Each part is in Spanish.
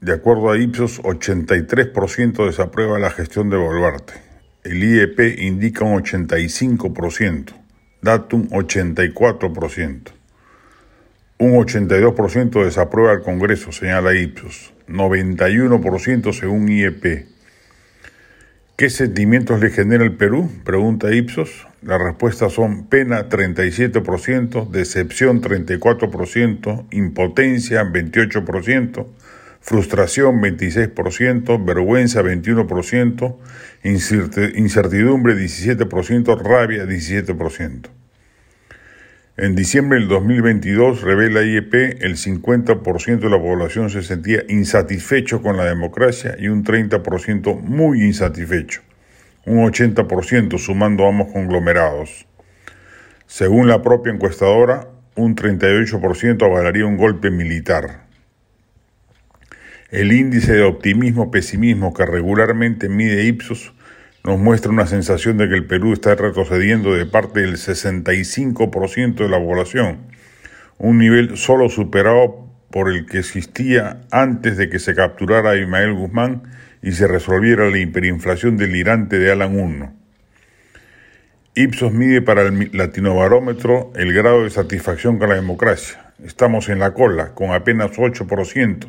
De acuerdo a Ipsos, 83% desaprueba la gestión de Boluarte. El IEP indica un 85%, Datum 84%. Un 82% desaprueba el Congreso, señala Ipsos, 91% según IEP. ¿Qué sentimientos le genera el Perú? Pregunta Ipsos. Las respuestas son pena 37%, decepción 34%, impotencia 28%, frustración 26%, vergüenza 21%, incertidumbre 17%, rabia 17%. En diciembre del 2022, revela IEP, el 50% de la población se sentía insatisfecho con la democracia y un 30% muy insatisfecho, un 80% sumando ambos conglomerados. Según la propia encuestadora, un 38% avalaría un golpe militar. El índice de optimismo-pesimismo que regularmente mide Ipsos nos muestra una sensación de que el Perú está retrocediendo de parte del 65% de la población, un nivel solo superado por el que existía antes de que se capturara a Ismael Guzmán y se resolviera la hiperinflación delirante de Alan 1. Ipsos mide para el latinobarómetro el grado de satisfacción con la democracia. Estamos en la cola, con apenas 8%,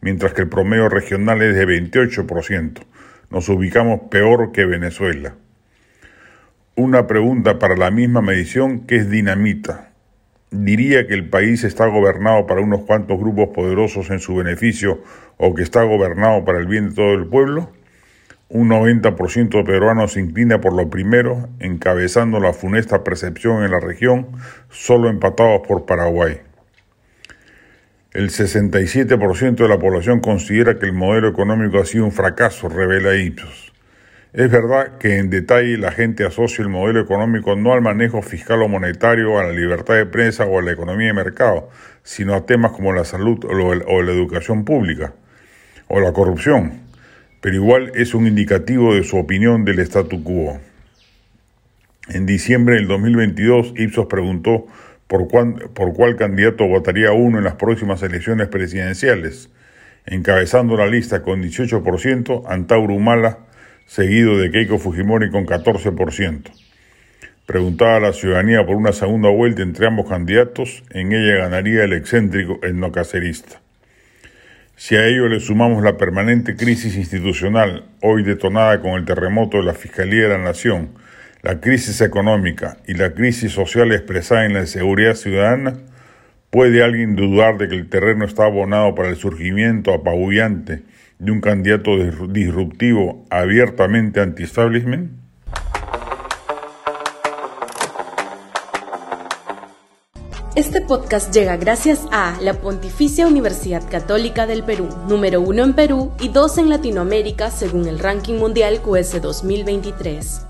mientras que el promedio regional es de 28%. Nos ubicamos peor que Venezuela. Una pregunta para la misma medición que es dinamita. ¿Diría que el país está gobernado para unos cuantos grupos poderosos en su beneficio o que está gobernado para el bien de todo el pueblo? Un 90% de peruanos se inclina por lo primero, encabezando la funesta percepción en la región, solo empatados por Paraguay. El 67% de la población considera que el modelo económico ha sido un fracaso, revela Ipsos. Es verdad que en detalle la gente asocia el modelo económico no al manejo fiscal o monetario, a la libertad de prensa o a la economía de mercado, sino a temas como la salud o la educación pública o la corrupción, pero igual es un indicativo de su opinión del statu quo. En diciembre del 2022, Ipsos preguntó por, cuál candidato votaría uno en las próximas elecciones presidenciales. Encabezando la lista con 18%, Antauro Humala, seguido de Keiko Fujimori con 14%. Preguntada a la ciudadanía por una segunda vuelta entre ambos candidatos, en ella ganaría el excéntrico etnocacerista. Si a ello le sumamos la permanente crisis institucional, hoy detonada con el terremoto de la Fiscalía de la Nación, la crisis económica y la crisis social expresada en la inseguridad ciudadana, ¿puede alguien dudar de que el terreno está abonado para el surgimiento apabullante de un candidato disruptivo abiertamente anti-establishment? Este podcast llega gracias a la Pontificia Universidad Católica del Perú, número uno en Perú y dos en Latinoamérica según el ranking mundial QS 2023.